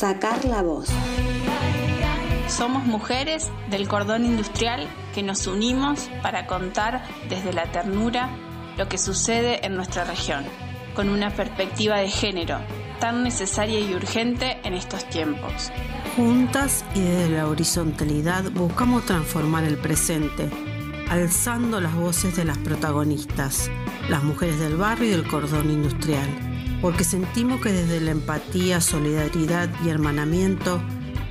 Sacar la voz. Somos mujeres del cordón industrial que nos unimos para contar desde la ternura lo que sucede en nuestra región, con una perspectiva de género tan necesaria y urgente en estos tiempos. Juntas y desde la horizontalidad buscamos transformar el presente, alzando las voces de las protagonistas, las mujeres del barrio y del cordón industrial, porque sentimos que desde la empatía, solidaridad y hermanamiento,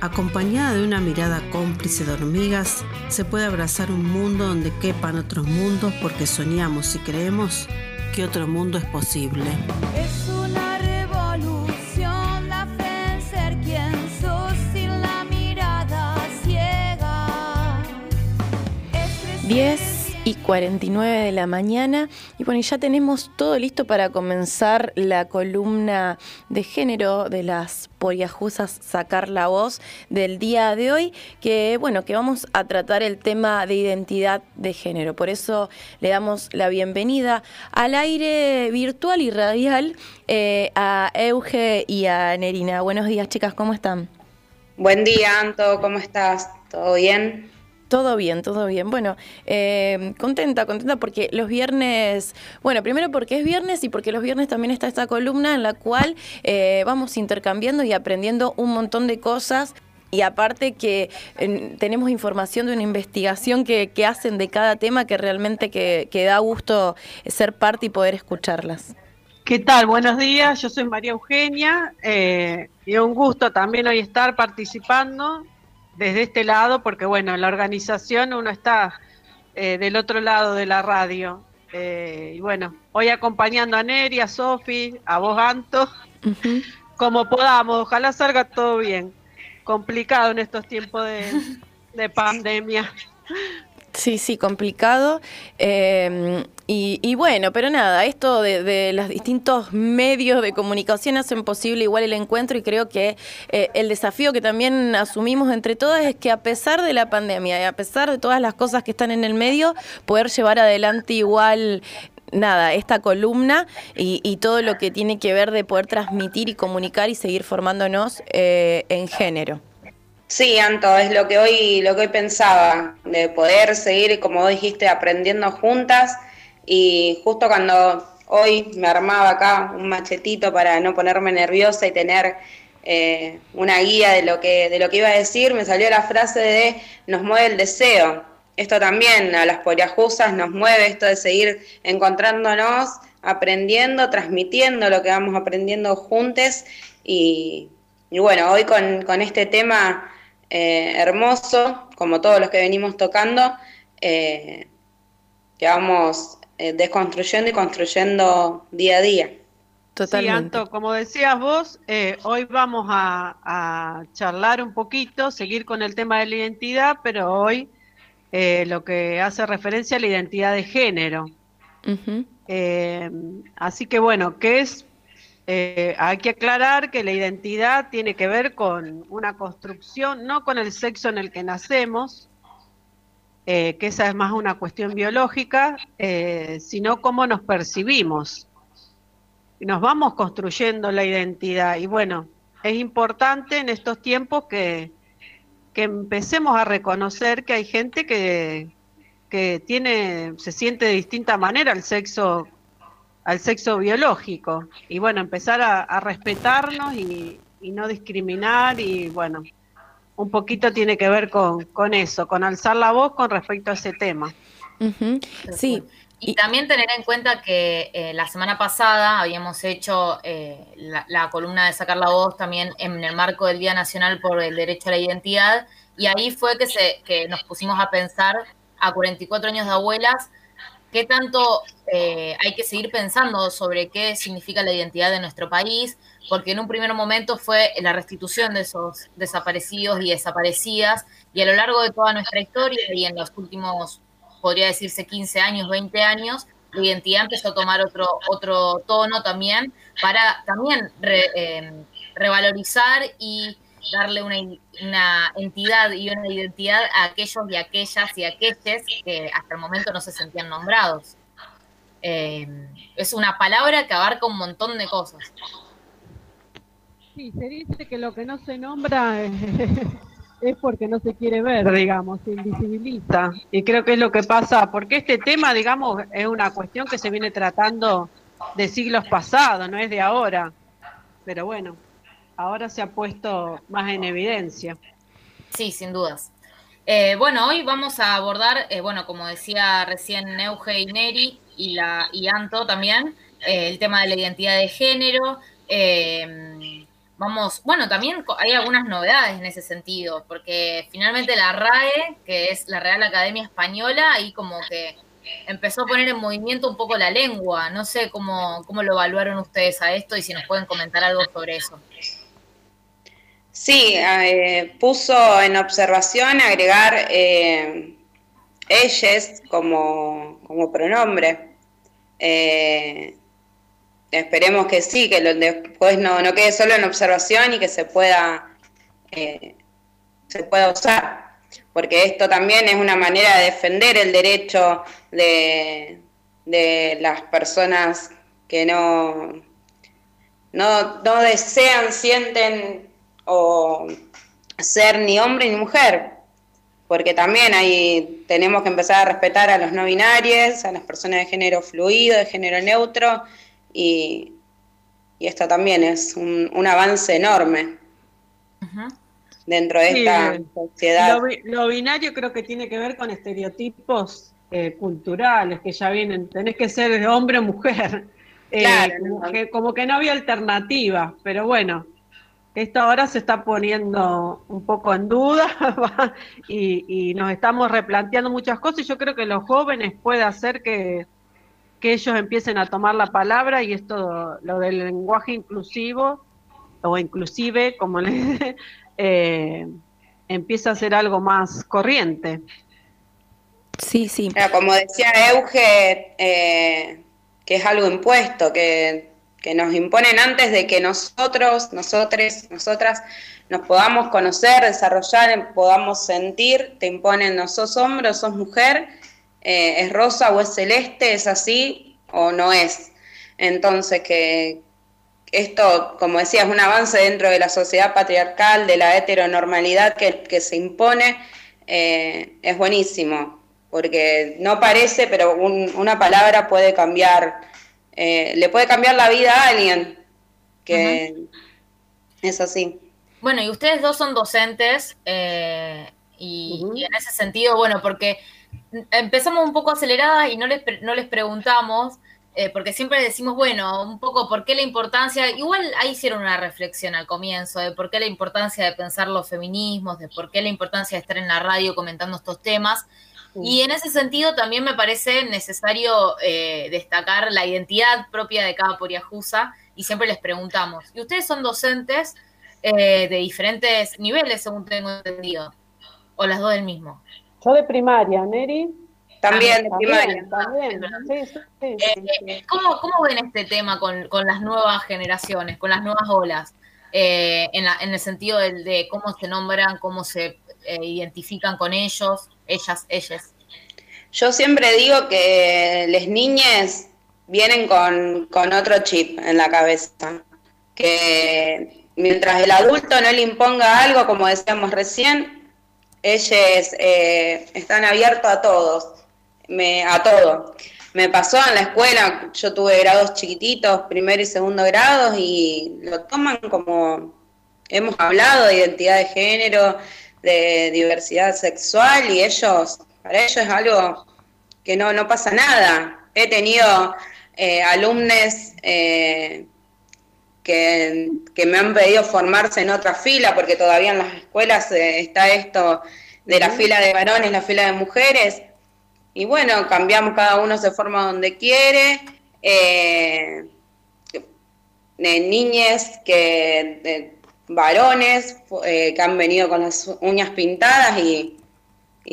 acompañada de una mirada cómplice de hormigas, se puede abrazar un mundo donde quepan otros mundos porque soñamos y creemos que otro mundo es posible. Es una revolución la fe en ser quien sos sin la mirada ciega. Es 10 y 49 de la mañana. Y bueno, ya tenemos todo listo para comenzar la columna de género de las poliajusas Sacar la Voz del día de hoy, que bueno, que vamos a tratar el tema de identidad de género. Por eso le damos la bienvenida al aire virtual y radial eh, a Euge y a Nerina. Buenos días, chicas, ¿cómo están? Buen día, Anto, ¿cómo estás? ¿Todo bien? Todo bien, todo bien. Bueno, eh, contenta, contenta porque los viernes, bueno, primero porque es viernes y porque los viernes también está esta columna en la cual eh, vamos intercambiando y aprendiendo un montón de cosas. Y aparte que tenemos información de una investigación que, que, hacen de cada tema que realmente que, que da gusto ser parte y poder escucharlas. ¿Qué tal? Buenos días, yo soy María Eugenia eh, y un gusto también hoy estar participando desde este lado, porque bueno, en la organización uno está eh, del otro lado de la radio. Eh, y bueno, hoy acompañando a Neri, a Sofi, a vos, Anto, uh -huh. como podamos, ojalá salga todo bien. Complicado en estos tiempos de, de pandemia. Sí, sí, complicado. Eh, y, y, bueno, pero nada, esto de, de, los distintos medios de comunicación hacen posible igual el encuentro y creo que eh, el desafío que también asumimos entre todas es que a pesar de la pandemia y a pesar de todas las cosas que están en el medio, poder llevar adelante igual nada, esta columna y, y, todo lo que tiene que ver de poder transmitir y comunicar y seguir formándonos eh, en género. Sí, Anto, es lo que hoy, lo que hoy pensaba, de poder seguir, como dijiste, aprendiendo juntas. Y justo cuando hoy me armaba acá un machetito para no ponerme nerviosa y tener eh, una guía de lo que, de lo que iba a decir, me salió la frase de nos mueve el deseo. Esto también a las poliajusas nos mueve esto de seguir encontrándonos, aprendiendo, transmitiendo lo que vamos aprendiendo juntos. Y, bueno, hoy con este tema eh, hermoso, como todos los que venimos tocando, eh, que vamos eh, desconstruyendo y construyendo día a día. Totalmente. Sí, Anto, como decías vos, eh, hoy vamos a, a, charlar un poquito, seguir con el tema de la identidad, pero hoy eh, lo que hace referencia a la identidad de género. Uh -huh. así que bueno, ¿qué es eh, hay que aclarar que la identidad tiene que ver con una construcción, no con el sexo en el que nacemos, eh, que esa es más una cuestión biológica, eh, sino cómo nos percibimos. Nos vamos construyendo la identidad. Y bueno, es importante en estos tiempos que, que empecemos a reconocer que hay gente que, que tiene, se siente de distinta manera el sexo al sexo biológico y bueno, empezar a, a respetarnos y, y, no discriminar y bueno, un poquito tiene que ver con, con eso, con alzar la voz con respecto a ese tema. Uh -huh. Sí. Y también tener en cuenta que eh, la semana pasada habíamos hecho eh, la, la, columna de sacar la voz también en el marco del Día Nacional por el Derecho a la Identidad y ahí fue que, se, que nos pusimos a pensar a 44 años de abuelas qué tanto eh, hay que seguir pensando sobre qué significa la identidad de nuestro país, porque en un primer momento fue la restitución de esos desaparecidos y desaparecidas, y a lo largo de toda nuestra historia y en los últimos, podría decirse, 15 años, 20 años, la identidad empezó a tomar otro, otro tono también, para también eh, revalorizar y darle una, una, entidad y una identidad a aquellos y aquellas y aquellos que hasta el momento no se sentían nombrados. Eh, es una palabra que abarca un montón de cosas. Sí, se dice que lo que no se nombra es, porque no se quiere ver, digamos, se invisibiliza. Y creo que es lo que pasa, porque este tema, digamos, es una cuestión que se viene tratando de siglos pasados, no es de ahora. Pero bueno, ahora se ha puesto más en evidencia. Sí, sin dudas. Eh, bueno, hoy vamos a abordar, eh, bueno, como decía recién Neuge y Neri y, la, y Anto también, eh, el tema de la identidad de género. vamos, bueno, también hay algunas novedades en ese sentido, porque finalmente la RAE, que es la Real Academia Española, ahí como que empezó a poner en movimiento un poco la lengua. No sé cómo, cómo lo evaluaron ustedes a esto y si nos pueden comentar algo sobre eso. Sí, eh, puso en observación agregar eh, ellas como, como pronombre. Eh, esperemos que sí, que después no, no, quede solo en observación y que se pueda, eh, se pueda usar, porque esto también es una manera de defender el derecho de, de las personas que no, no, no desean, sienten o ser ni hombre ni mujer, porque también ahí tenemos que empezar a respetar a los no binarios, a las personas de género fluido, de género neutro, y, esto también es un, avance enorme dentro de esta sociedad. Lo, binario creo que tiene que ver con estereotipos eh, culturales que ya vienen, tenés que ser hombre o mujer. Eh, como que no había alternativa, pero bueno, esto ahora se está poniendo un poco en duda y, nos estamos replanteando muchas cosas y yo creo que los jóvenes puede hacer que, ellos empiecen a tomar la palabra y esto, lo del lenguaje inclusivo o inclusive, como le eh, empieza a ser algo más corriente. Sí, sí. Como decía Euge, eh, que es algo impuesto, que que nos imponen antes de que nosotros, nosotros, nosotras nos podamos conocer, desarrollar, podamos sentir, te imponen, no sos hombre sos mujer, eh, es rosa o es celeste, es así o no es. Entonces que esto, como decía, es un avance dentro de la sociedad patriarcal, de la heteronormalidad que, que se impone, eh, es buenísimo, porque no parece, pero una palabra puede cambiar eh, le puede cambiar la vida a alguien, que es así. Bueno, y ustedes dos son docentes eh, y, en ese sentido, bueno, porque empezamos un poco aceleradas y no les, no les preguntamos, eh, porque siempre decimos, bueno, un poco por qué la importancia, igual ahí hicieron una reflexión al comienzo de por qué la importancia de pensar los feminismos, de por qué la importancia de estar en la radio comentando estos temas. Y en ese sentido también me parece necesario eh, destacar la identidad propia de cada poriajusa y siempre les preguntamos, ¿y ustedes son docentes eh, de diferentes niveles, según tengo entendido? ¿O las dos del mismo? Yo de primaria, Neri. También, de primaria. También, eh, ¿cómo, ven este tema con, las nuevas generaciones, con las nuevas olas? en, en, el sentido de, de, cómo se nombran, cómo se identifican con ellos ellas, ellas. Yo siempre digo que las niñas vienen con, otro chip en la cabeza, que mientras el adulto no le imponga algo, como decíamos recién, ellas eh, están abiertos a todos, me, a todo. Me pasó en la escuela, yo tuve grados chiquititos, primer y segundo grados, y lo toman como hemos hablado de identidad de género, de diversidad sexual y ellos, para ellos es algo que no, no pasa nada. He tenido eh, alumnos eh, que, me han pedido formarse en otra fila, porque todavía en las escuelas eh, está esto de la fila de varones, la fila de mujeres, y bueno, cambiamos, cada uno se forma donde quiere. Niñas que varones eh, que han venido con las uñas pintadas y,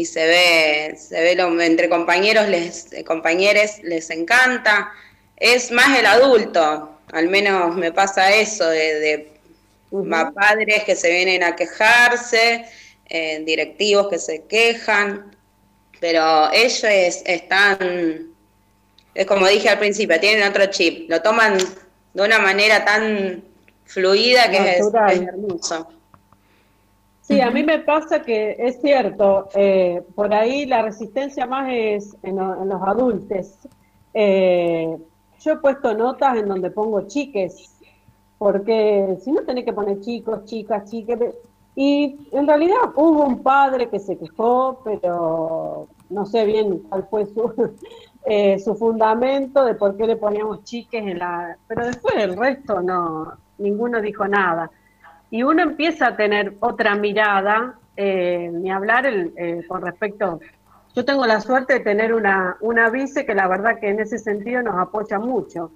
se ve, se ve lo, entre compañeros, les, eh, compañeros les encanta. Es más el adulto, al menos me pasa eso, de, padres que se vienen a quejarse, eh, directivos que se quejan, pero ellos están, es como dije al principio, tienen otro chip, lo toman de una manera tan fluida que es, hermoso. Sí, a mí me pasa que es cierto, eh, por ahí la resistencia más es en, los adultos. Eh, yo he puesto notas en donde pongo chiques, porque si no tenés que poner chicos, chicas, chiques. Y en realidad hubo un padre que se quejó, pero no sé bien cuál fue su, eh, su fundamento de por qué le poníamos chiques en la... Pero después el resto no, ninguno dijo nada. Y uno empieza a tener otra mirada, eh, ni hablar el, eh, con respecto, yo tengo la suerte de tener una, una vice que la verdad que en ese sentido nos apoya mucho.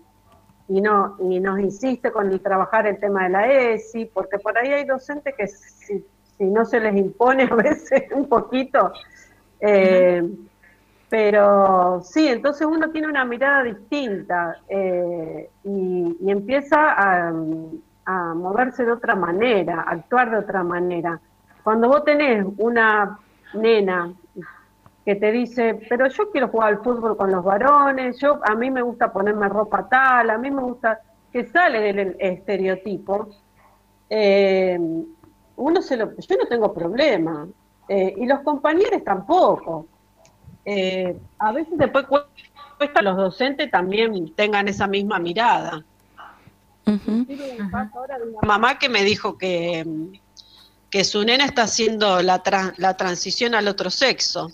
Y no y nos insiste con trabajar el tema de la ESI, porque por ahí hay docentes que si, no se les impone a veces un poquito, eh, pero sí, entonces uno tiene una mirada distinta y, y, empieza a, a moverse de otra manera, actuar de otra manera. Cuando vos tenés una nena que te dice, pero yo quiero jugar al fútbol con los varones, yo a mí me gusta ponerme ropa tal, a mí me gusta que sale del estereotipo, eh, uno se lo, yo no tengo problema, eh, y los compañeros tampoco. Eh, a veces después cuesta a los docentes también tengan esa misma mirada. Mamá que me dijo que, que su nena está haciendo la, la transición al otro sexo.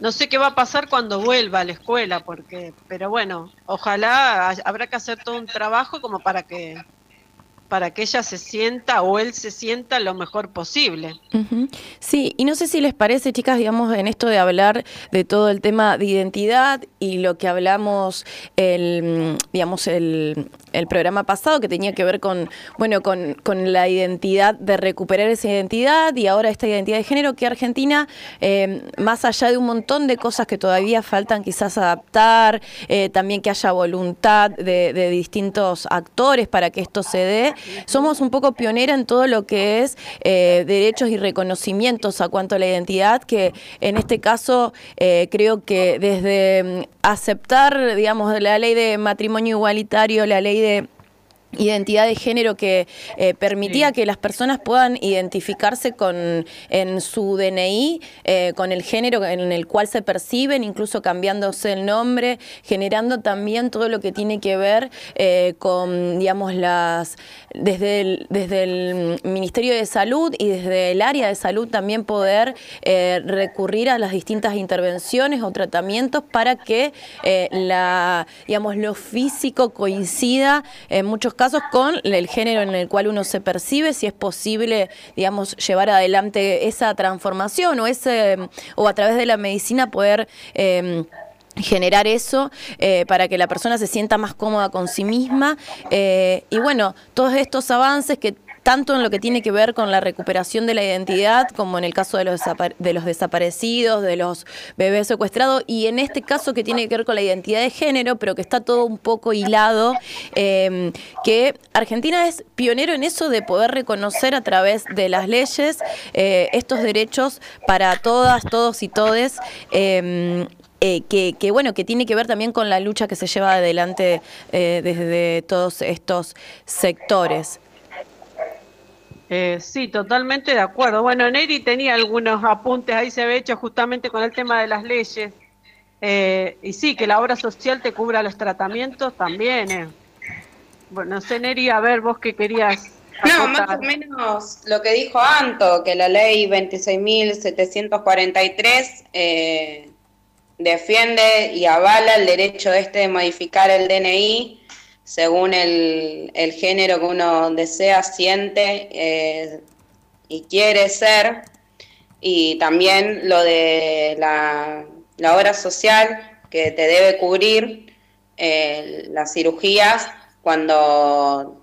No sé qué va a pasar cuando vuelva a la escuela, porque, pero bueno, ojalá habrá que hacer todo un trabajo como para que para que ella se sienta o él se sienta lo mejor posible. Sí, y no sé si les parece, chicas, digamos, en esto de hablar de todo el tema de identidad y lo que hablamos el, digamos, el, el programa pasado que tenía que ver con, bueno, con, con, la identidad, de recuperar esa identidad y ahora esta identidad de género que Argentina, eh, más allá de un montón de cosas que todavía faltan quizás adaptar, eh, también que haya voluntad de, distintos actores para que esto se dé, somos un poco pionera en todo lo que es eh, derechos y reconocimientos a cuanto a la identidad, que en este caso creo que desde mm, aceptar, digamos, la ley de matrimonio igualitario, la ley de de identidad de género que eh, permitía que las personas puedan identificarse con en su DNI eh, con el género en el cual se perciben, incluso cambiándose el nombre, generando también todo lo que tiene que ver eh, con, digamos, las desde el, desde el Ministerio de Salud y desde el área de salud también poder recurrir a las distintas intervenciones o tratamientos para que la, digamos, lo físico coincida en muchos casos casos con el género en el cual uno se percibe, si es posible, digamos, llevar adelante esa transformación o ese o a través de la medicina poder em, generar eso eh, para que la persona se sienta más cómoda con sí misma. Eh, y bueno todos estos avances que tanto en lo que tiene que ver con la recuperación de la identidad, como en el caso de los, de los desaparecidos, de los bebés secuestrados, y en este caso que tiene que ver con la identidad de género, pero que está todo un poco hilado, em, que Argentina es pionero en eso de poder reconocer a través de las leyes eh, estos derechos para todas, todos y todes. Em, eh, que, que, bueno, que tiene que ver también con la lucha que se lleva adelante eh, desde todos estos sectores. Eh, sí, totalmente de acuerdo. Bueno, Neri tenía algunos apuntes, ahí se había hecho justamente con el tema de las leyes. Eh, y sí, que la obra social te cubra los tratamientos también. Eh. Bueno, no sé, Neri, a ver, vos qué querías. No, más o menos lo que dijo Anto, que la ley 26.743 eh, defiende y avala el derecho este de modificar el DNI según el, género que uno desea, siente eh, y quiere ser, y también lo de la, obra social que te debe cubrir eh, las cirugías cuando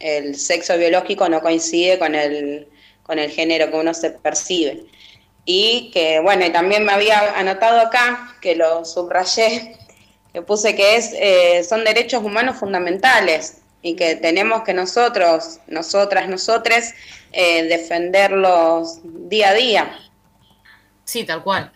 el sexo biológico no coincide con el, con el género que uno se percibe. Y que, bueno, y también me había anotado acá, que lo subrayé, que puse que es, eh, son derechos humanos fundamentales y que tenemos que nosotros, nosotras, nosotres, eh, defenderlos día a día. Sí, tal cual.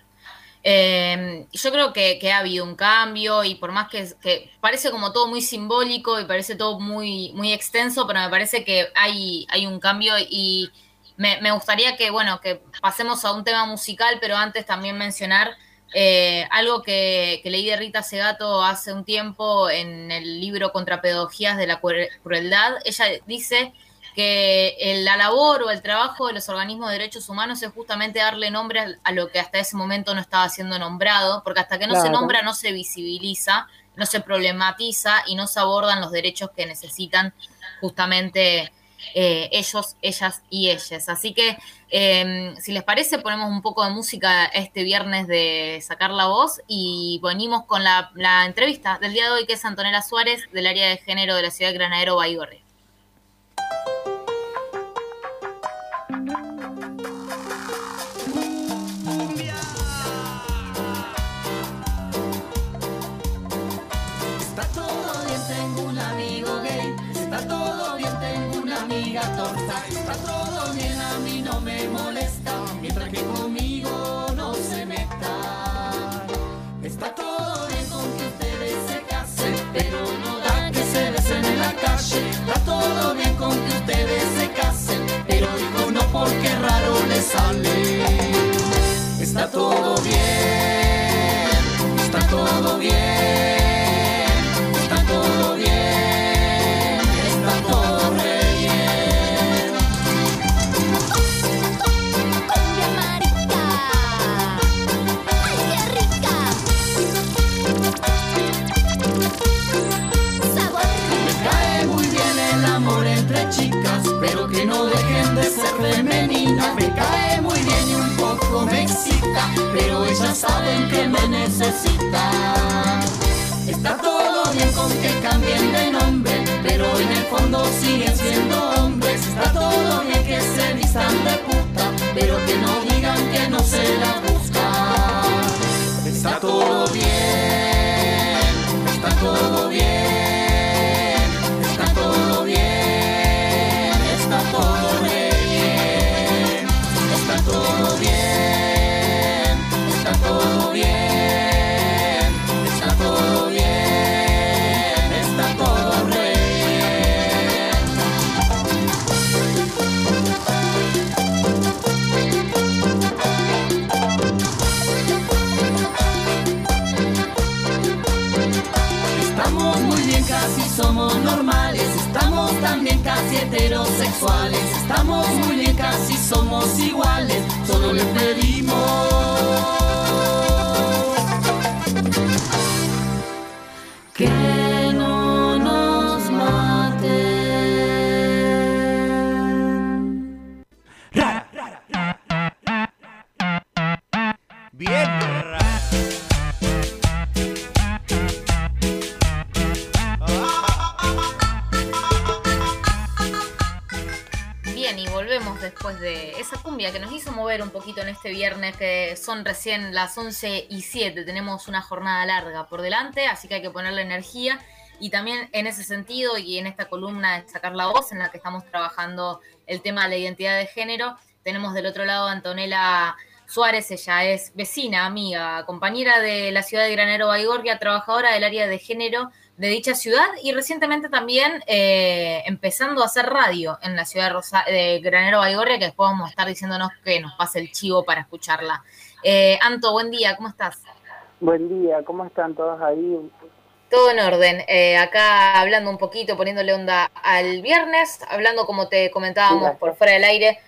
Eh, yo creo que, ha habido un cambio y por más que, que, parece como todo muy simbólico y parece todo muy, muy extenso, pero me parece que hay, hay un cambio y me, me gustaría que, bueno, que pasemos a un tema musical, pero antes también mencionar eh, algo que, leí de Rita Segato hace un tiempo en el libro Contra Pedagogías de la Crueldad. Ella dice que la labor o el trabajo de los organismos de derechos humanos es justamente darle nombre a lo que hasta ese momento no estaba siendo nombrado, porque hasta que no se nombra no se visibiliza, no se problematiza y no se abordan los derechos que necesitan justamente eh, ellos, ellas y ellas. Así que, em, si les parece, ponemos un poco de música este viernes de Sacar la Voz y venimos con la, entrevista del día de hoy, que es Antonella Suárez, del área de género de la ciudad de Granadero, Baigorre. Está todo bien, a mí no me molesta, mientras que conmigo no se meta. Está todo bien con que ustedes se casen, pero no da que se besen en la calle. Está todo bien con que ustedes se casen, pero digo no porque raro le sale. Está todo bien, está todo bien. Femenina me cae muy bien y un poco me excita, pero ellas saben que me necesitan. Está todo bien con que cambien de nombre, pero en el fondo siguen siendo hombres. Está todo bien que se vistan de puta, pero que no digan que no se la normales, estamos también casi heterosexuales, estamos muy bien, casi somos iguales, solo le pedimos en este viernes, que son recién las 11 y 7. Tenemos una jornada larga por delante, así que hay que ponerle energía. Y también en ese sentido y en esta columna de Sacar la Voz, en la que estamos trabajando el tema de la identidad de género, tenemos del otro lado a Antonella Suárez, ella es vecina, amiga, compañera de la ciudad de Granero Baigorria, trabajadora del área de género de dicha ciudad y recientemente también eh, empezando a hacer radio en la ciudad de, de Granero Baigorria, que después vamos a estar diciéndonos que nos pase el chivo para escucharla. Eh, Anto, buen día, ¿cómo estás? Buen día, ¿cómo están todos ahí? Todo en orden. Eh, acá hablando un poquito, poniéndole onda al viernes, hablando como te comentábamos por fuera del aire.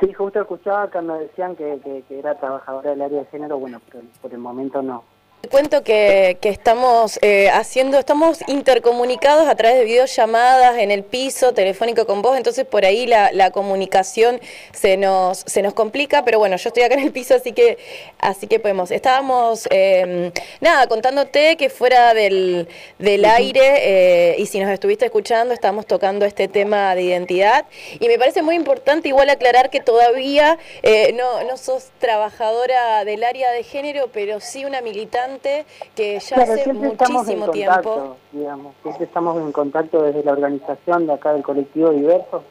Sí, justo escuchaba que me decían que, que, era trabajadora del área de género, bueno, pero por el momento no, te cuento que, estamos eh, haciendo, estamos intercomunicados a través de videollamadas en el piso telefónico con vos, entonces por ahí la, comunicación se nos, se nos complica, pero bueno, yo estoy acá en el piso, así que, así que podemos. Estábamos, em, nada, contándote que fuera del, del aire, eh, y si nos estuviste escuchando, estamos tocando este tema de identidad, y me parece muy importante igual aclarar que todavía eh, no, no sos trabajadora del área de género, pero sí una militante que ya hace muchísimo tiempo. Digamos, siempre estamos en contacto desde la organización de acá del colectivo Diverso.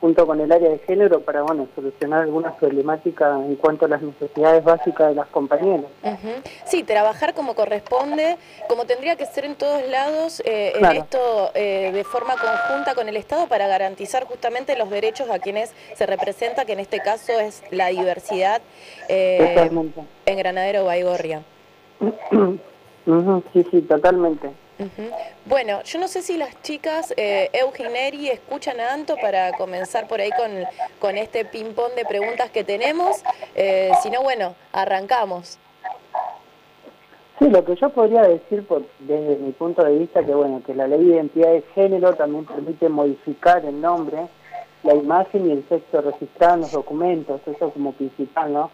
junto con el área de género para bueno solucionar algunas problemáticas en cuanto a las necesidades básicas de las compañeras. Sí, trabajar como corresponde, como tendría que ser en todos lados, eh, en esto eh, de forma conjunta con el Estado para garantizar justamente los derechos a quienes se representa, que en este caso es la diversidad eh, en Granadero Baigorria. Sí, sí, totalmente. Bueno, yo no sé si las chicas eh, Eugeneri escuchan a Anto para comenzar por ahí con, con este ping-pong de preguntas que tenemos. Eh, si no, bueno, arrancamos. Sí, lo que yo podría decir por, desde mi punto de vista que bueno que la ley de identidad de género también permite modificar el nombre, la imagen y el sexo registrado en los documentos, eso como principal, ¿no?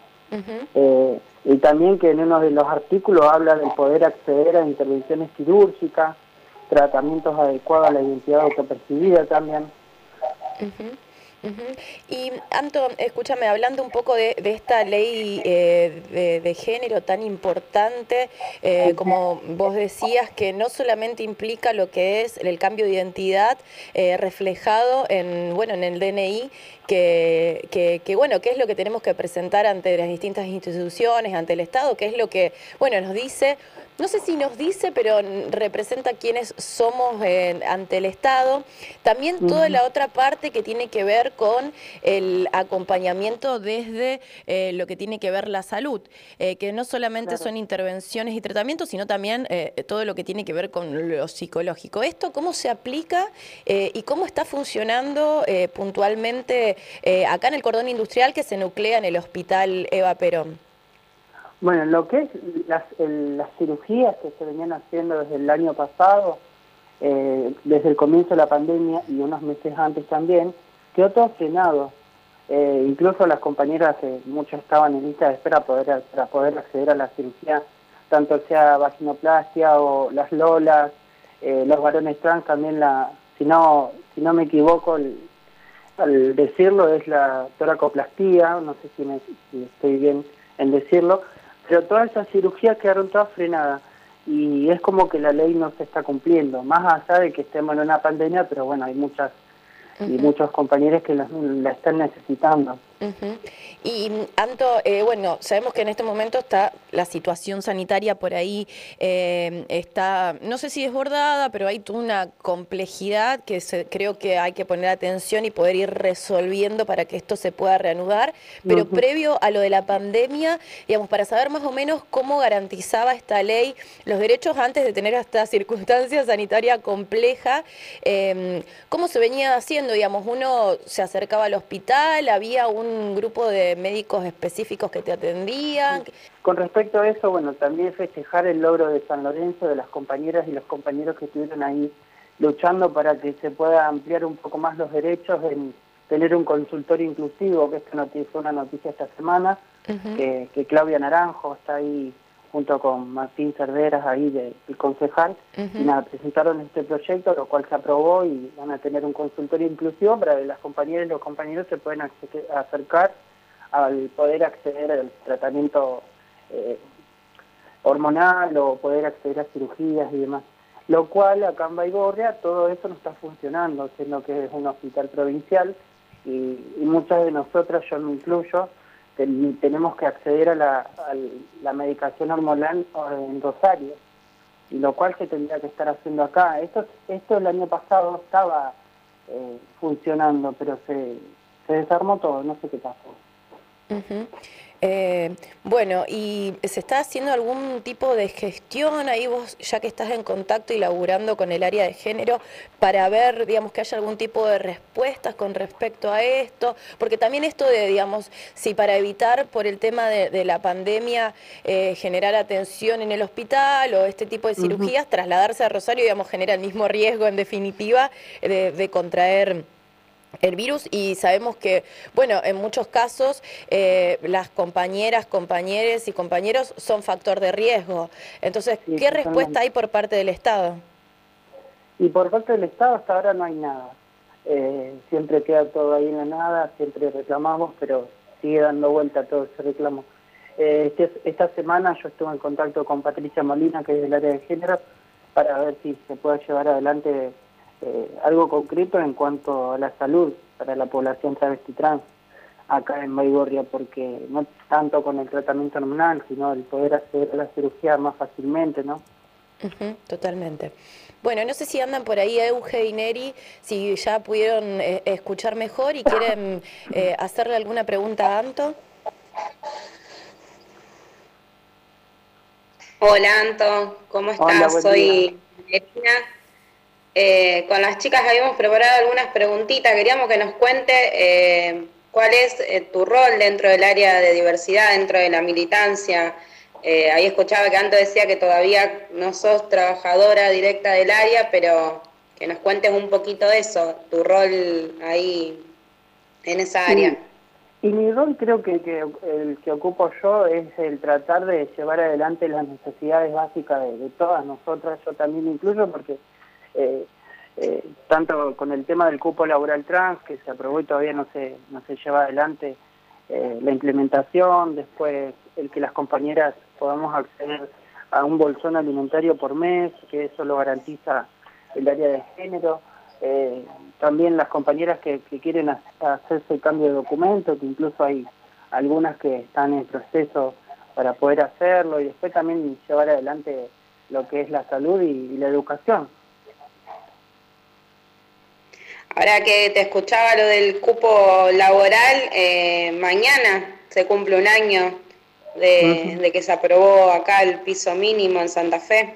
Eh, y también que en uno de los artículos habla del poder acceder a intervenciones quirúrgicas, tratamientos adecuados a la identidad autopercibida también. Y Anto, escúchame, hablando un poco de, esta ley eh, de, género tan importante, eh, como vos decías, que no solamente implica lo que es el cambio de identidad eh, reflejado en, bueno, en el DNI, que, que, que, bueno, qué es lo que tenemos que presentar ante las distintas instituciones, ante el Estado, qué es lo que, bueno, nos dice no sé si nos dice, pero representa quiénes somos ante el Estado. También toda la otra parte que tiene que ver con el acompañamiento desde eh, lo que tiene que ver la salud, eh, que no solamente son intervenciones y tratamientos, sino también eh, todo lo que tiene que ver con lo psicológico. ¿Esto cómo se aplica y cómo está funcionando puntualmente acá en el cordón industrial que se nuclea en el Hospital Eva Perón? Bueno, lo que es las, las cirugías que se venían haciendo desde el año pasado, eh, desde el comienzo de la pandemia y unos meses antes también, quedó todo frenado. Eh, incluso las compañeras, que muchas estaban en lista de espera poder, para poder acceder a la cirugía, tanto sea vaginoplastia o las lolas, eh, los varones trans también la, si no, si no me equivoco, al decirlo es la toracoplastía, no sé si, me, si estoy bien en decirlo, pero todas esas cirugías quedaron todas frenadas y es como que la ley no se está cumpliendo, más allá de que estemos en una pandemia, pero bueno, hay muchas y muchos compañeros que la, la están necesitando. Y Anto, eh, bueno, sabemos que en este momento está la situación sanitaria por ahí, eh, está, no sé si desbordada, pero hay una complejidad que se, creo que hay que poner atención y poder ir resolviendo para que esto se pueda reanudar. Pero previo a lo de la pandemia, digamos, para saber más o menos cómo garantizaba esta ley los derechos antes de tener esta circunstancia sanitaria compleja, eh, ¿cómo se venía haciendo? Digamos, uno se acercaba al hospital, había un un grupo de médicos específicos que te atendían. Con respecto a eso, bueno, también festejar el logro de San Lorenzo, de las compañeras y los compañeros que estuvieron ahí luchando para que se pueda ampliar un poco más los derechos en tener un consultorio inclusivo, que esta fue una noticia esta semana, que, Claudia Naranjo está ahí junto con Martín Cerveras ahí de, concejal, y nada, presentaron este proyecto, lo cual se aprobó y van a tener un consultorio inclusivo para que las compañeras y los compañeros se puedan acercar al poder acceder al tratamiento eh, hormonal o poder acceder a cirugías y demás. Lo cual acá en Baigorria todo eso no está funcionando, siendo que es un hospital provincial y, y muchas de nosotras, yo me incluyo, tenemos que acceder a la, la medicación hormonal en Rosario, y lo cual se tendría que estar haciendo acá. Esto, esto el año pasado estaba eh, funcionando, pero se desarmó todo, no sé qué pasó. Eh, bueno, ¿y se está haciendo algún tipo de gestión ahí vos, ya que estás en contacto y laburando con el área de género, para ver, digamos, que haya algún tipo de respuestas con respecto a esto? Porque también esto de, digamos, si para evitar por el tema de, la pandemia eh, generar atención en el hospital o este tipo de cirugías, trasladarse a Rosario, digamos, genera el mismo riesgo en definitiva de, de contraer el virus y sabemos que, bueno, en muchos casos eh, las compañeras, compañeros y compañeros son factor de riesgo. Entonces, ¿qué respuesta hay por parte del Estado? Y por parte del Estado hasta ahora no hay nada. Eh, siempre queda todo ahí en la nada, siempre reclamamos, pero sigue dando vuelta todo ese reclamo. Eh, este, esta semana yo estuve en contacto con Patricia Molina, que es del área de género, para ver si se puede llevar adelante eh, algo concreto en cuanto a la salud para la población travesti trans acá en Baigorria, porque no tanto con el tratamiento hormonal, sino el poder hacer la cirugía más fácilmente, ¿no? totalmente. Bueno, no sé si andan por ahí Euge y Neri, si ya pudieron eh, escuchar mejor y quieren eh, hacerle alguna pregunta a Anto. Hola Anto, ¿cómo estás? Soy Erina. Eh, con las chicas habíamos preparado algunas preguntitas, queríamos que nos cuente cuál es tu rol dentro del área de diversidad, dentro de la militancia, eh, ahí escuchaba que Anto decía que todavía no sos trabajadora directa del área, pero que nos cuentes un poquito de eso, tu rol ahí en esa área. Y mi rol creo que, el que ocupo yo es el tratar de llevar adelante las necesidades básicas de, todas nosotras, yo también incluyo porque eh, eh, tanto con el tema del cupo laboral trans que se aprobó y todavía no se, no se lleva adelante la implementación, después el que las compañeras podamos acceder a un bolsón alimentario por mes, que eso lo garantiza el área de género. Eh, también las compañeras que, quieren hacerse el cambio de documento, que incluso hay algunas que están en proceso para poder hacerlo, y después también llevar adelante lo que es la salud y, la educación. Ahora que te escuchaba lo del cupo laboral, eh, mañana se cumple un año de, que se aprobó acá el piso mínimo en Santa Fe.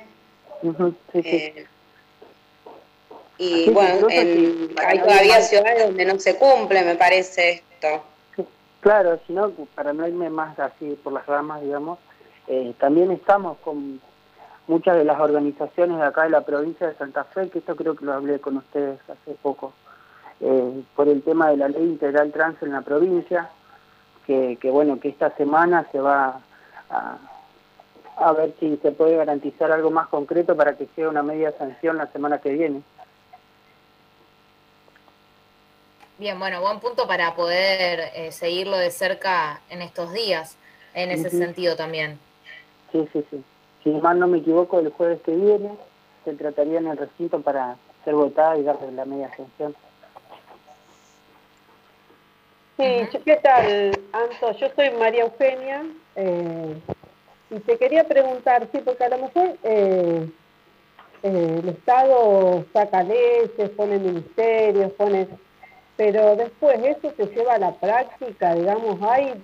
Eh, y bueno, hay todavía ciudades donde no se cumple, me parece esto. Claro, sino para no irme más así por las ramas, digamos, eh, también estamos con muchas de las organizaciones de acá de la provincia de Santa Fe, que esto creo que lo hablé con ustedes hace poco, eh, por el tema de la ley integral trans en la provincia, que, bueno, que esta semana se va a, a ver si se puede garantizar algo más concreto para que sea una media sanción la semana que viene. Bien, bueno, buen punto para poder eh, seguirlo de cerca en estos días, en ese sentido también. Sí, sí, sí. Si mal no me equivoco, el jueves que viene se trataría en el recinto para ser votada y darle la media sanción. Sí, ¿qué tal, Anto? Yo soy María Eugenia eh, y te quería preguntar, sí, porque a lo mejor eh, eh, el Estado saca leyes, pone ministerios, pone... Pero después eso se lleva a la práctica, digamos, hay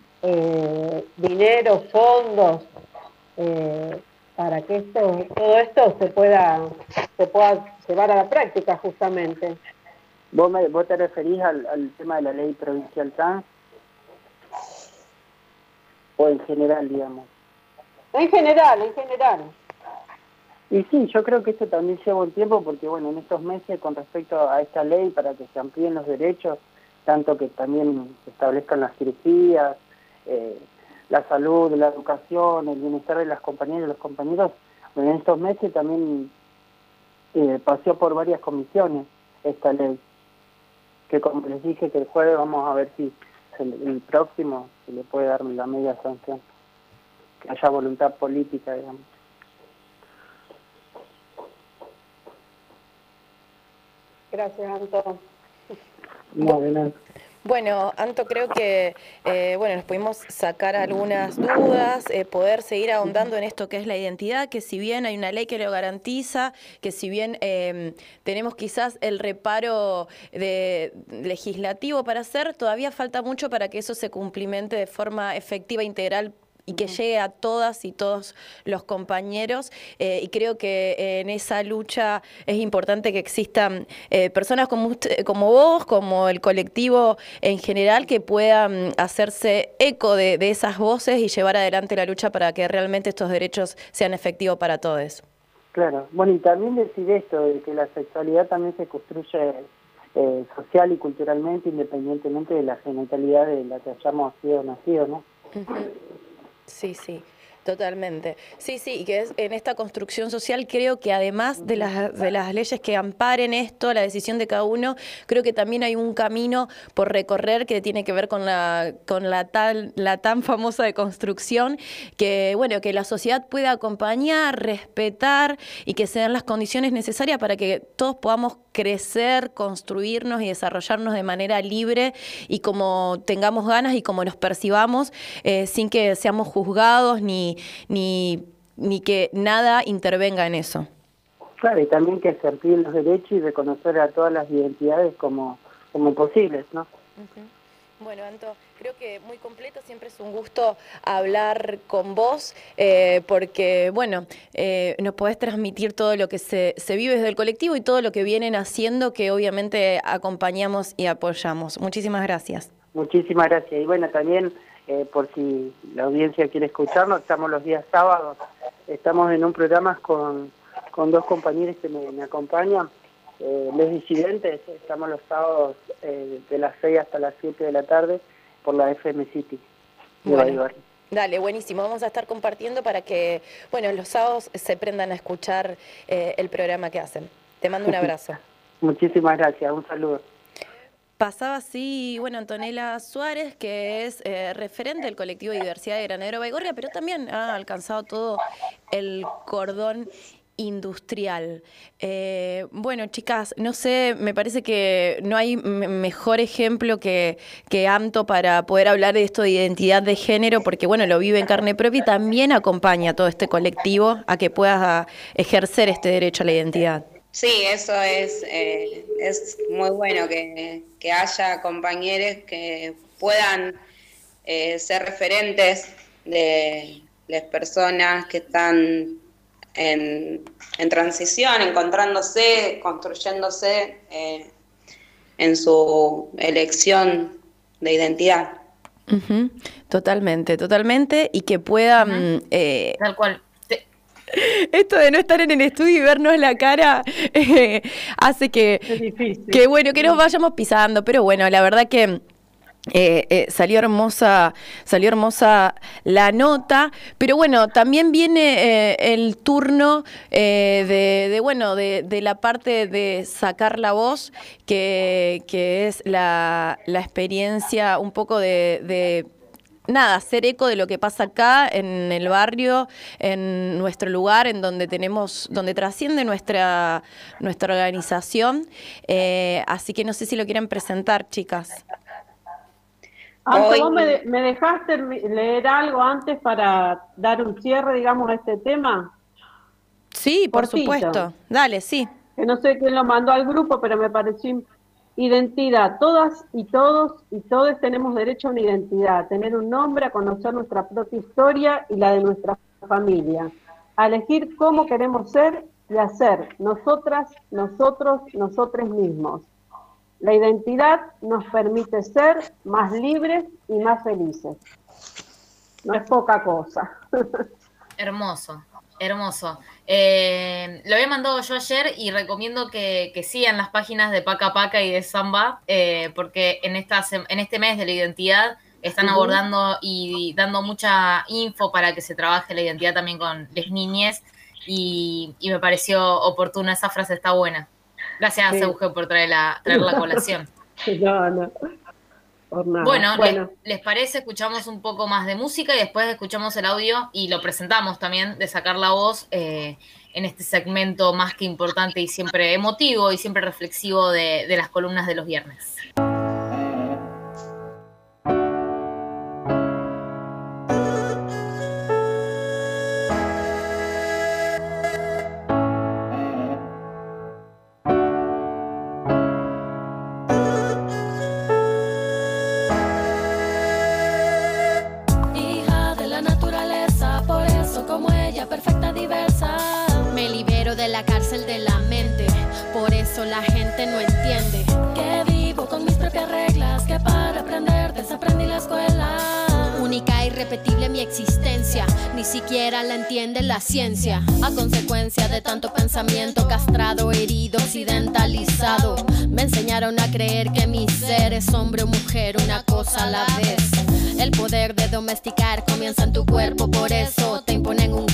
dinero, fondos para que esto, todo esto se pueda, se pueda llevar a la práctica justamente. ¿Vos, ¿Vos te referís al, tema de la ley provincial trans? ¿O en general, digamos? En general, en general. Y sí, yo creo que esto también lleva un tiempo porque, bueno, en estos meses con respecto a esta ley para que se amplíen los derechos, tanto que también se establezcan las cirugías, eh, la salud, la educación, el bienestar de las compañeras y los compañeros, en estos meses también eh, pasó por varias comisiones esta ley que como les dije que el jueves vamos a ver si el, próximo se le puede dar la media sanción, que haya voluntad política, digamos. Gracias, Anton. No, de nada. Bueno, Anto, creo que eh, bueno, nos pudimos sacar algunas dudas, eh, poder seguir ahondando en esto que es la identidad, que si bien hay una ley que lo garantiza, que si bien em, tenemos quizás el reparo de, legislativo para hacer, todavía falta mucho para que eso se cumplimente de forma efectiva integral y que llegue a todas y todos los compañeros. Eh, y creo que eh, en esa lucha es importante que existan eh, personas como, como vos, como el colectivo en general, que puedan hacerse eco de, esas voces y llevar adelante la lucha para que realmente estos derechos sean efectivos para todos. Claro, bueno, y también decir esto, de que la sexualidad también se construye social y culturalmente, independientemente de la genitalidad de la que hayamos sido nacidos, ¿no? Sí, sí. Totalmente. Sí, sí, que es, en esta construcción social creo que además de las, de las leyes que amparen esto, la decisión de cada uno, creo que también hay un camino por recorrer que tiene que ver con la, con la, tal, la tan famosa de construcción, que bueno, que la sociedad pueda acompañar, respetar y que sean las condiciones necesarias para que todos podamos crecer, construirnos y desarrollarnos de manera libre y como tengamos ganas y como nos percibamos, eh, sin que seamos juzgados ni, ni, ni que nada intervenga en eso. Claro, y también que se amplíen los derechos y reconocer a todas las identidades como, como posibles, ¿no? Bueno, Anto, creo que muy completo, siempre es un gusto hablar con vos, eh, porque, bueno, eh, nos podés transmitir todo lo que se, se vive desde el colectivo y todo lo que vienen haciendo, que obviamente acompañamos y apoyamos. Muchísimas gracias. Muchísimas gracias. Y bueno, también, eh, por si la audiencia quiere escucharnos, estamos los días sábados, estamos en un programa con, con dos compañeros que me, me acompañan eh, los disidentes, estamos los sábados eh, de las 6 hasta las 7 de la tarde por la FM City. de Bueno. Dale, buenísimo. Vamos a estar compartiendo para que, bueno, los sábados se prendan a escuchar eh, el programa que hacen. Te mando un abrazo. Muchísimas gracias, un saludo. Pasaba así, bueno, Antonella Suárez, que es eh, referente del colectivo de diversidad de Granadero Baigorria, pero también ha alcanzado todo el cordón industrial. Eh, bueno, chicas, no sé, me parece que no hay me- mejor ejemplo que, que AMTO para poder hablar de esto de identidad de género, porque bueno, lo vive en carne propia y también acompaña a todo este colectivo a que pueda ejercer este derecho a la identidad. Sí, eso es, eh, es muy bueno que, que haya compañeros que puedan eh, ser referentes de las personas que están en, en transición, encontrándose, construyéndose eh, en su elección de identidad. Totalmente, totalmente, y que puedan... eh, Tal cual. Esto de no estar en el estudio y vernos la cara eh, hace que, que, bueno, que nos vayamos pisando, pero bueno, la verdad que... eh, eh, salió hermosa, salió hermosa la nota, pero bueno, también viene eh, el turno de, de, bueno, de, de la parte de sacar la voz, que, que es la, la experiencia un poco de, de nada, hacer eco de lo que pasa acá en el barrio, en nuestro lugar, en donde tenemos, donde trasciende nuestra, nuestra organización. Eh, así que no sé si lo quieren presentar, chicas. Hoy- ¿vos me, de- me dejaste leer algo antes para dar un cierre, digamos, a este tema? Sí, por Cortito. supuesto. Dale, sí. que no sé quién lo mandó al grupo, pero me pareció identidad. Todas y todos y todos tenemos derecho a una identidad, a tener un nombre, a conocer nuestra propia historia y la de nuestra familia, a elegir cómo queremos ser y hacer nosotras, nosotros, nosotros mismos. La identidad nos permite ser más libres y más felices. No es poca cosa. Hermoso, hermoso. Eh, lo había mandado yo ayer y recomiendo que, que sigan las páginas de Paca Paca y de Samba, eh, porque en, esta, en este mes de la identidad están abordando y dando mucha info para que se trabaje la identidad también con las niñes y, y me pareció oportuna, esa frase está buena. Gracias, Sí. Euge, por traer la, traer la colación. No, no. Por nada. Bueno, ¿le- bueno. ¿les parece? Escuchamos un poco más de música y después escuchamos el audio y lo presentamos también de sacar la voz eh, en este segmento más que importante y siempre emotivo y siempre reflexivo de, de las columnas de los viernes. Mi existencia, ni siquiera la entiende la ciencia. A consecuencia de tanto pensamiento castrado, herido, occidentalizado, me enseñaron a creer que mi ser es hombre o mujer, una cosa a la vez. El poder de domesticar comienza en tu cuerpo, por eso te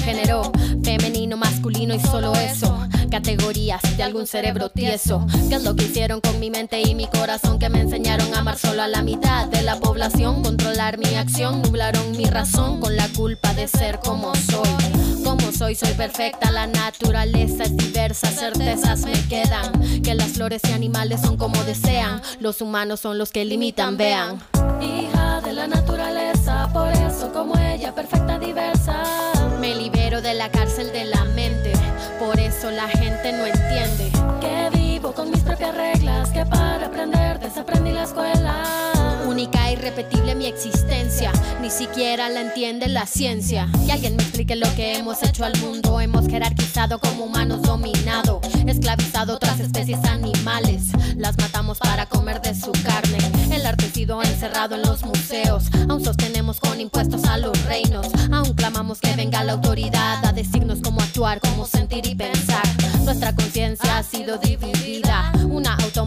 género, femenino, masculino y solo eso. De algún cerebro tieso. ¿Qué es lo que hicieron con mi mente y mi corazón? Que me enseñaron a amar solo a la mitad de la población. Controlar mi acción, nublaron mi razón con la culpa de ser como soy. Como soy, soy perfecta, la naturaleza es diversa, certezas me quedan. Que las flores y animales son como desean, los humanos son los que limitan, vean. Hija de la naturaleza, por eso como ella, perfecta, diversa. Me libero de la cárcel de la mente, la gente no entiende. Que vivo con mis propias reglas, que para aprender desaprendí la escuela. Irrepetible mi existencia, ni siquiera la entiende la ciencia. Y alguien me explique lo que hemos hecho al mundo. Hemos jerarquizado como humanos dominado, esclavizado otras especies animales. Las matamos para comer de su carne. El arte ha sido encerrado en los museos. Aún sostenemos con impuestos a los reinos. Aún clamamos que venga la autoridad a decirnos cómo actuar, cómo sentir y pensar. Nuestra conciencia ha sido dividida,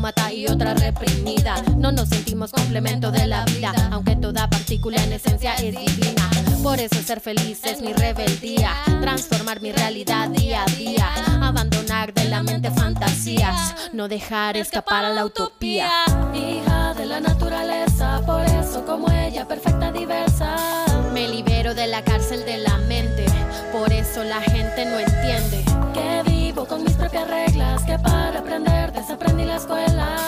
autómata y otra reprimida. No nos sentimos complemento de la vida, aunque toda partícula en esencia es divina. Por eso ser feliz es mi rebeldía, transformar mi realidad día a día, abandonar de la mente fantasías, no dejar escapar a la utopía. Hija de la naturaleza, por eso como ella, perfecta, diversa. Me libero de la cárcel de la mente, por eso la gente no entiende. Vivo con mis propias reglas, que para aprender desaprendí la escuela.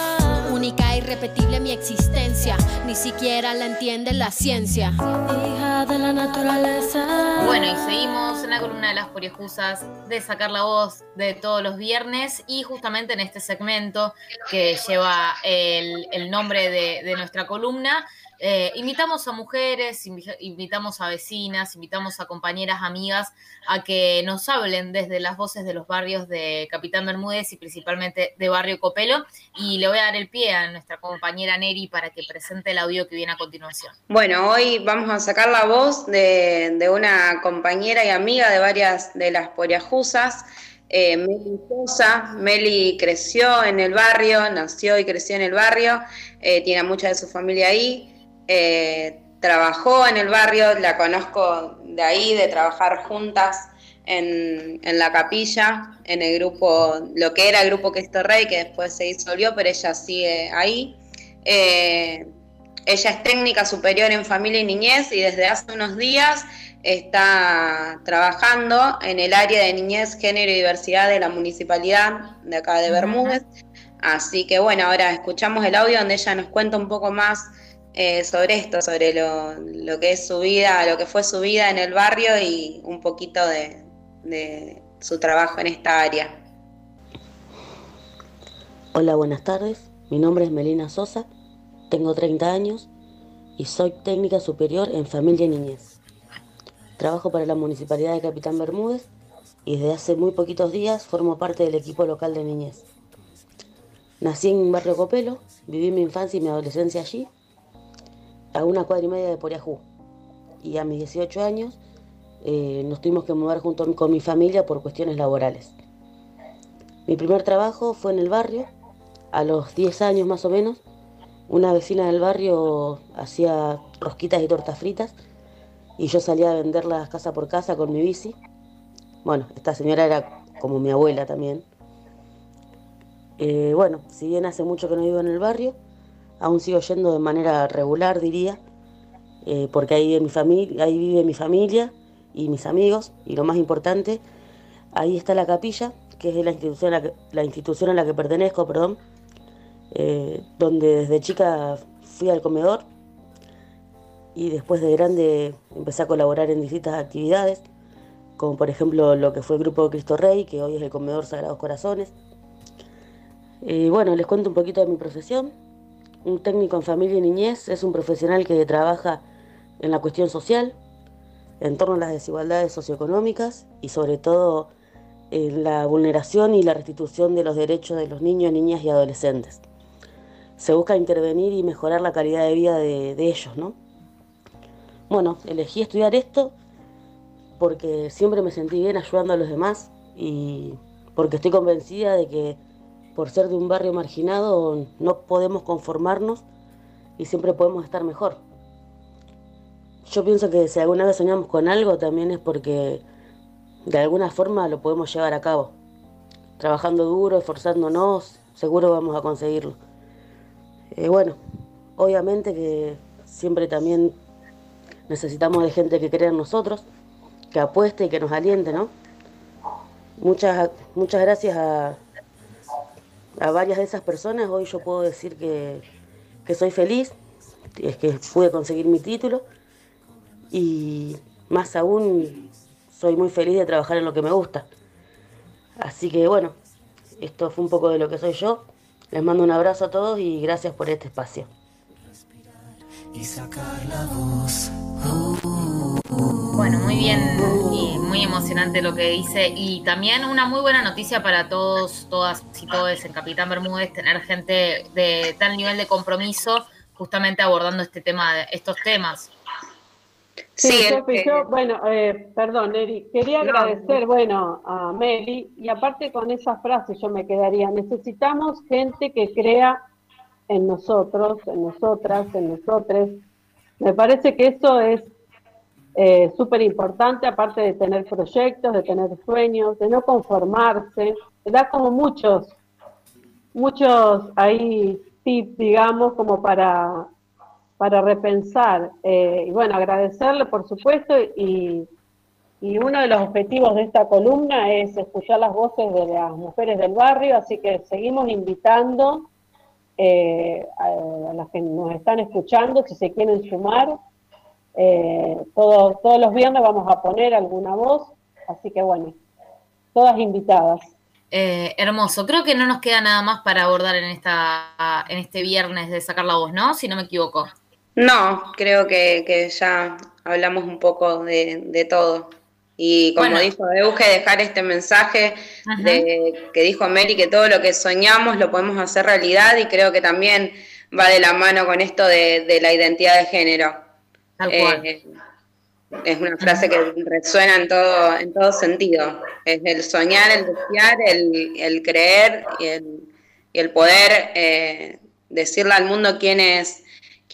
Única e irrepetible mi existencia, ni siquiera la entiende la ciencia. Hija de la naturaleza. Bueno, y seguimos en la columna de las poriejusas de sacar la voz de todos los viernes y justamente en este segmento que lleva el, el nombre de, de nuestra columna. Eh, invitamos a mujeres, invi- invitamos a vecinas, invitamos a compañeras, amigas a que nos hablen desde las voces de los barrios de Capitán Bermúdez y principalmente de Barrio Copelo. Y le voy a dar el pie a nuestra compañera Neri para que presente el audio que viene a continuación. Bueno, hoy vamos a sacar la voz de, de una compañera y amiga de varias de las poriajusas, eh, Meli Sosa. Meli creció en el barrio, nació y creció en el barrio, eh, tiene a mucha de su familia ahí, eh, trabajó en el barrio, la conozco de ahí, de trabajar juntas en, en la capilla, en el grupo, lo que era el grupo Cristo Rey, que después se disolvió, pero ella sigue ahí. Eh, ella es técnica superior en familia y niñez y desde hace unos días está trabajando en el área de niñez, género y diversidad de la municipalidad de acá de Bermúdez. Así que bueno, ahora escuchamos el audio donde ella nos cuenta un poco más eh, sobre esto, sobre lo, lo que es su vida, lo que fue su vida en el barrio y un poquito de, de su trabajo en esta área. Hola, buenas tardes. Mi nombre es Melina Sosa, tengo 30 años y soy técnica superior en familia y niñez. Trabajo para la Municipalidad de Capitán Bermúdez y desde hace muy poquitos días formo parte del equipo local de niñez. Nací en Barrio Copelo, viví mi infancia y mi adolescencia allí, a una cuadra y media de Poriajú. Y a mis 18 años eh, nos tuvimos que mudar junto con mi familia por cuestiones laborales. Mi primer trabajo fue en el barrio, a los 10 años más o menos. Una vecina del barrio hacía rosquitas y tortas fritas y yo salía a venderlas casa por casa con mi bici. Bueno, esta señora era como mi abuela también. Eh, bueno, si bien hace mucho que no vivo en el barrio, aún sigo yendo de manera regular, diría, eh, porque ahí vive, mi familia, y mis amigos, y lo más importante, ahí está la capilla, que es la institución a la que, pertenezco, perdón, eh, donde desde chica fui al comedor y después de grande empecé a colaborar en distintas actividades, como por ejemplo lo que fue el Grupo Cristo Rey, que hoy es el Comedor Sagrados Corazones. Bueno, les cuento un poquito de mi profesión. Un técnico en familia y niñez es un profesional que trabaja en la cuestión social, en torno a las desigualdades socioeconómicas y sobre todo en la vulneración y la restitución de los derechos de los niños, niñas y adolescentes. Se busca intervenir y mejorar la calidad de vida de, de ellos, ¿no? Bueno, elegí estudiar esto porque siempre me sentí bien ayudando a los demás y porque estoy convencida de que por ser de un barrio marginado no podemos conformarnos y siempre podemos estar mejor. Yo pienso que si alguna vez soñamos con algo también es porque de alguna forma lo podemos llevar a cabo. Trabajando duro, esforzándonos, seguro vamos a conseguirlo. Eh, bueno, obviamente que siempre también necesitamos de gente que crea en nosotros, que apueste y que nos aliente, ¿no? Muchas, muchas gracias a, a varias de esas personas. Hoy yo puedo decir que, que soy feliz, es que pude conseguir mi título y más aún soy muy feliz de trabajar en lo que me gusta. Así que bueno, esto fue un poco de lo que soy yo. Les mando un abrazo a todos y gracias por este espacio. Bueno, muy bien muy emocionante lo que dice. Y también una muy buena noticia para todos, todas y todos en Capitán Bermúdez, tener gente de tal nivel de compromiso justamente abordando este tema, estos temas. Sí, yo, bueno, eh, perdón, Eri, quería agradecer, bueno, a Meli, y aparte con esa frase yo me quedaría, necesitamos gente que crea en nosotros, en nosotras, en nosotres. Me parece que eso es eh, súper importante, aparte de tener proyectos, de tener sueños, de no conformarse, da como muchos, muchos ahí tips, digamos, como para para repensar. Eh, y bueno, agradecerle, por supuesto, y, y, uno de los objetivos de esta columna es escuchar las voces de las mujeres del barrio, así que seguimos invitando eh, a, las que nos están escuchando, si se quieren sumar. Eh, todos, todos los viernes vamos a poner alguna voz, así que bueno, todas invitadas. hermoso. Creo que no nos queda nada más para abordar en esta en este viernes de sacar la voz, ¿no? Si no me equivoco. No, creo que, ya hablamos un poco de, todo. Y como dijo Euge, dejar este mensaje de, que dijo Mary, que todo lo que soñamos lo podemos hacer realidad y creo que también va de la mano con esto de, la identidad de género. Eh, es una frase que resuena en todo, en todo sentido. Es el soñar, el desear, el, creer y el, y el poder eh, decirle al mundo quién es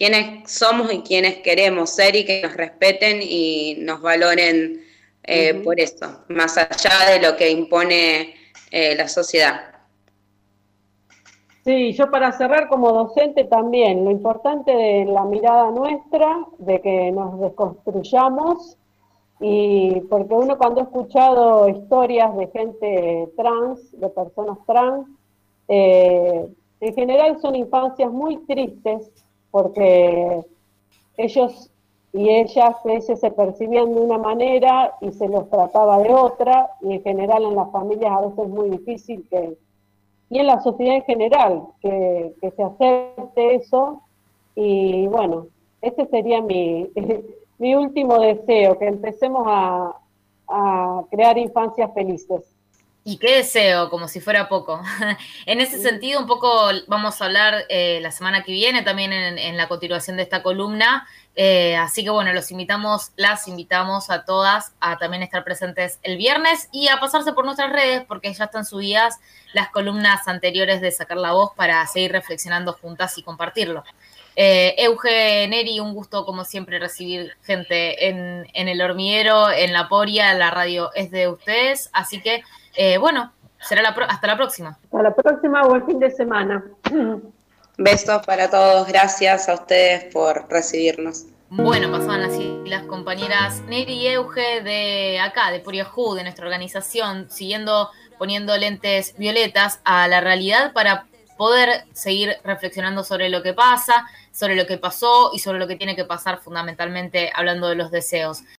quiénes somos y quiénes queremos ser y que nos respeten y nos valoren eh, por eso, más allá de lo que impone eh, la sociedad. Sí, yo para cerrar como docente también, lo importante de la mirada nuestra, de que nos desconstruyamos, y porque uno cuando ha escuchado historias de gente trans, de personas trans, eh, en general son infancias muy tristes porque ellos y ellas se percibían de una manera y se los trataba de otra, y en general en las familias a veces es muy difícil que, y en la sociedad en general, que, se acepte eso, y bueno, ese sería mi, mi último deseo, que empecemos a, a crear infancias felices. Y qué deseo, como si fuera poco. en ese sentido, un poco vamos a hablar eh, la semana que viene también en, la continuación de esta columna. Eh, así que bueno, los invitamos, las invitamos a todas a también estar presentes el viernes y a pasarse por nuestras redes porque ya están subidas las columnas anteriores de Sacar la Voz para seguir reflexionando juntas y compartirlo. Eh, Euge Neri, un gusto como siempre recibir gente en, en el hormiguero, en la poria, la radio es de ustedes, así que eh, bueno, será hasta la próxima. Hasta la próxima, buen fin de semana. Besos para todos, gracias a ustedes por recibirnos. Bueno, pasaban así las compañeras Neri y Euge de acá, de Puriajú, de nuestra organización, siguiendo poniendo lentes violetas a la realidad para poder seguir reflexionando sobre lo que pasa, sobre lo que pasó y sobre lo que tiene que pasar fundamentalmente hablando de los deseos.